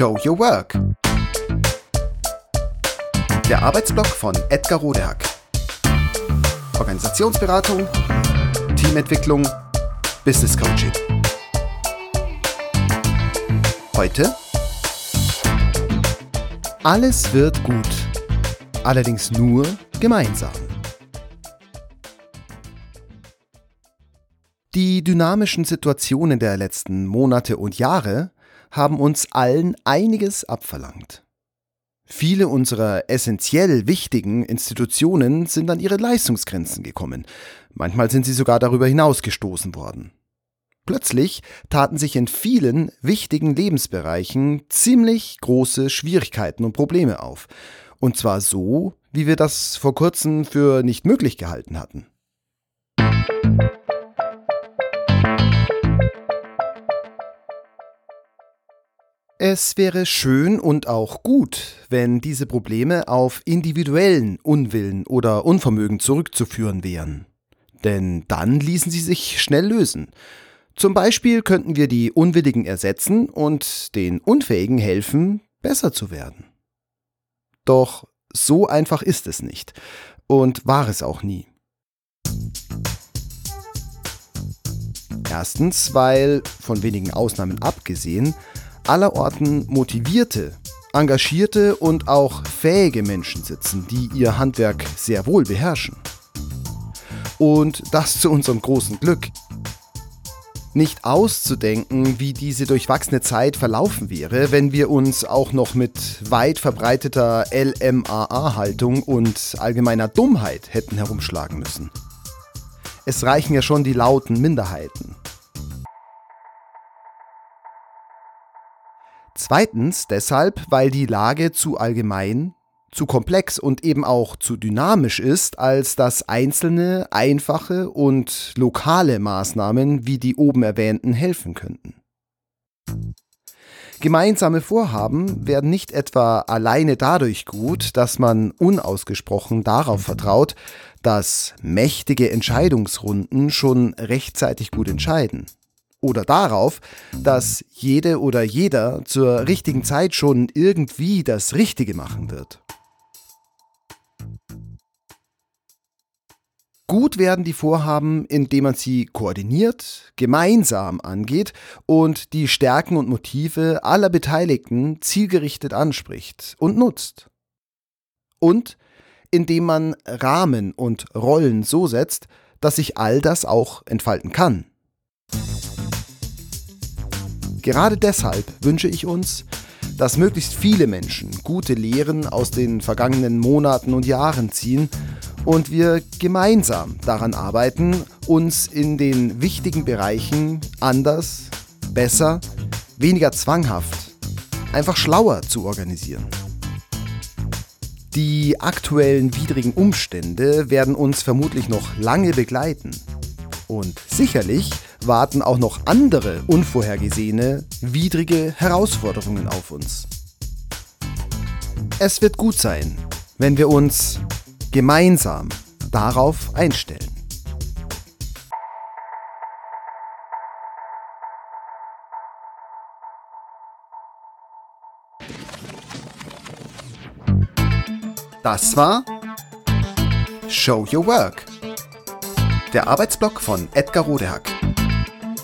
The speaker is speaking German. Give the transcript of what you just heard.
Show Your Work. Der Arbeitsblock von Edgar Rodehack. Organisationsberatung, Teamentwicklung, Business Coaching. Heute Alles wird gut. Allerdings nur gemeinsam. Die dynamischen Situationen der letzten Monate und Jahre haben uns allen einiges abverlangt. Viele unserer essentiell wichtigen Institutionen sind an ihre Leistungsgrenzen gekommen. Manchmal sind sie sogar darüber hinausgestoßen worden. Plötzlich taten sich in vielen wichtigen Lebensbereichen ziemlich große Schwierigkeiten und Probleme auf. Und zwar so, wie wir das vor kurzem für nicht möglich gehalten hatten. Es wäre schön und auch gut, wenn diese Probleme auf individuellen Unwillen oder Unvermögen zurückzuführen wären. Denn dann ließen sie sich schnell lösen. Zum Beispiel könnten wir die Unwilligen ersetzen und den Unfähigen helfen, besser zu werden. Doch so einfach ist es nicht und war es auch nie. Erstens, weil, von wenigen Ausnahmen abgesehen, allerorten motivierte, engagierte und auch fähige Menschen sitzen, die ihr Handwerk sehr wohl beherrschen. Und das zu unserem großen Glück. Nicht auszudenken, wie diese durchwachsene Zeit verlaufen wäre, wenn wir uns auch noch mit weit verbreiteter LMAA-Haltung und allgemeiner Dummheit hätten herumschlagen müssen. Es reichen ja schon die lauten Minderheiten. Zweitens deshalb, weil die Lage zu allgemein, zu komplex und eben auch zu dynamisch ist, als dass einzelne, einfache und lokale Maßnahmen wie die oben erwähnten helfen könnten. Gemeinsame Vorhaben werden nicht etwa alleine dadurch gut, dass man unausgesprochen darauf vertraut, dass mächtige Entscheidungsrunden schon rechtzeitig gut entscheiden oder darauf, dass jede oder jeder zur richtigen Zeit schon irgendwie das Richtige machen wird. Gut werden die Vorhaben, indem man sie koordiniert, gemeinsam angeht und die Stärken und Motive aller Beteiligten zielgerichtet anspricht und nutzt. Und indem man Rahmen und Rollen so setzt, dass sich all das auch entfalten kann. Gerade deshalb wünsche ich uns, dass möglichst viele Menschen gute Lehren aus den vergangenen Monaten und Jahren ziehen und wir gemeinsam daran arbeiten, uns in den wichtigen Bereichen anders, besser, weniger zwanghaft, einfach schlauer zu organisieren. Die aktuellen widrigen Umstände werden uns vermutlich noch lange begleiten. Und sicherlich warten auch noch andere unvorhergesehene, widrige Herausforderungen auf uns. Es wird gut sein, wenn wir uns gemeinsam darauf einstellen. Das war Show Your Work, der Arbeitsblock von Edgar Rodehack.